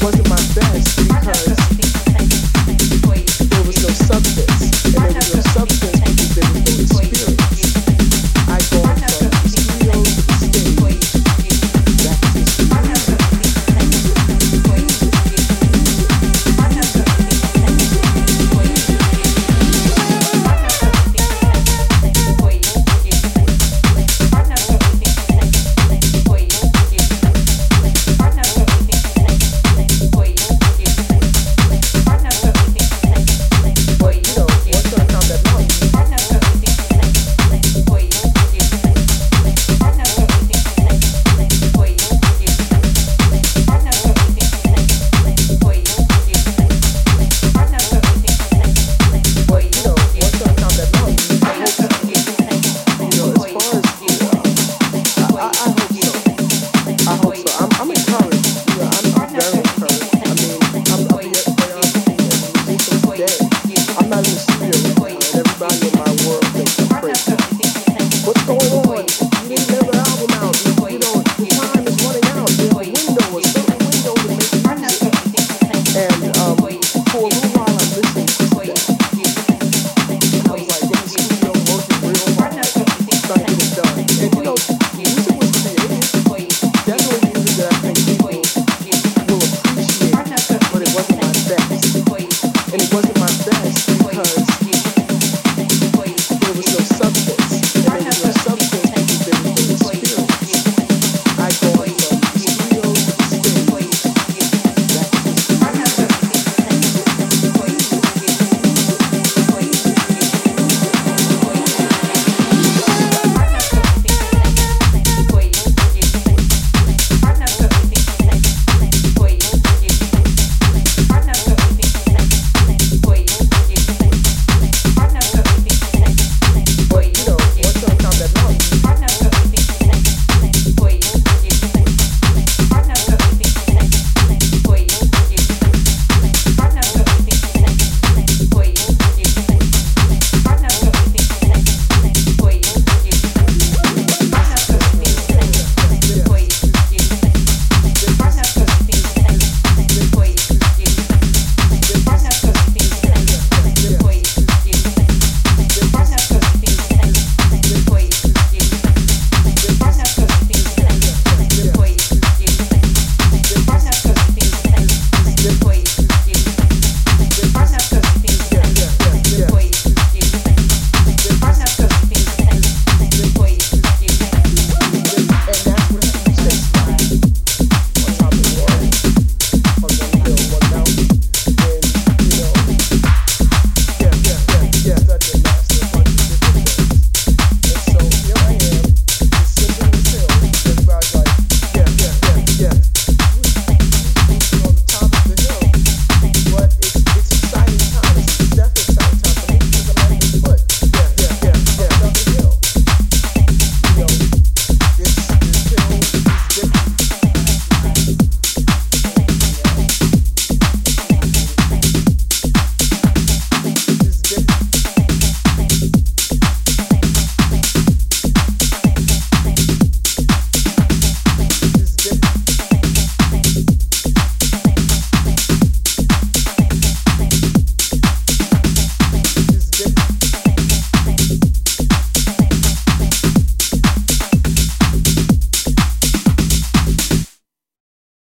Pode mind?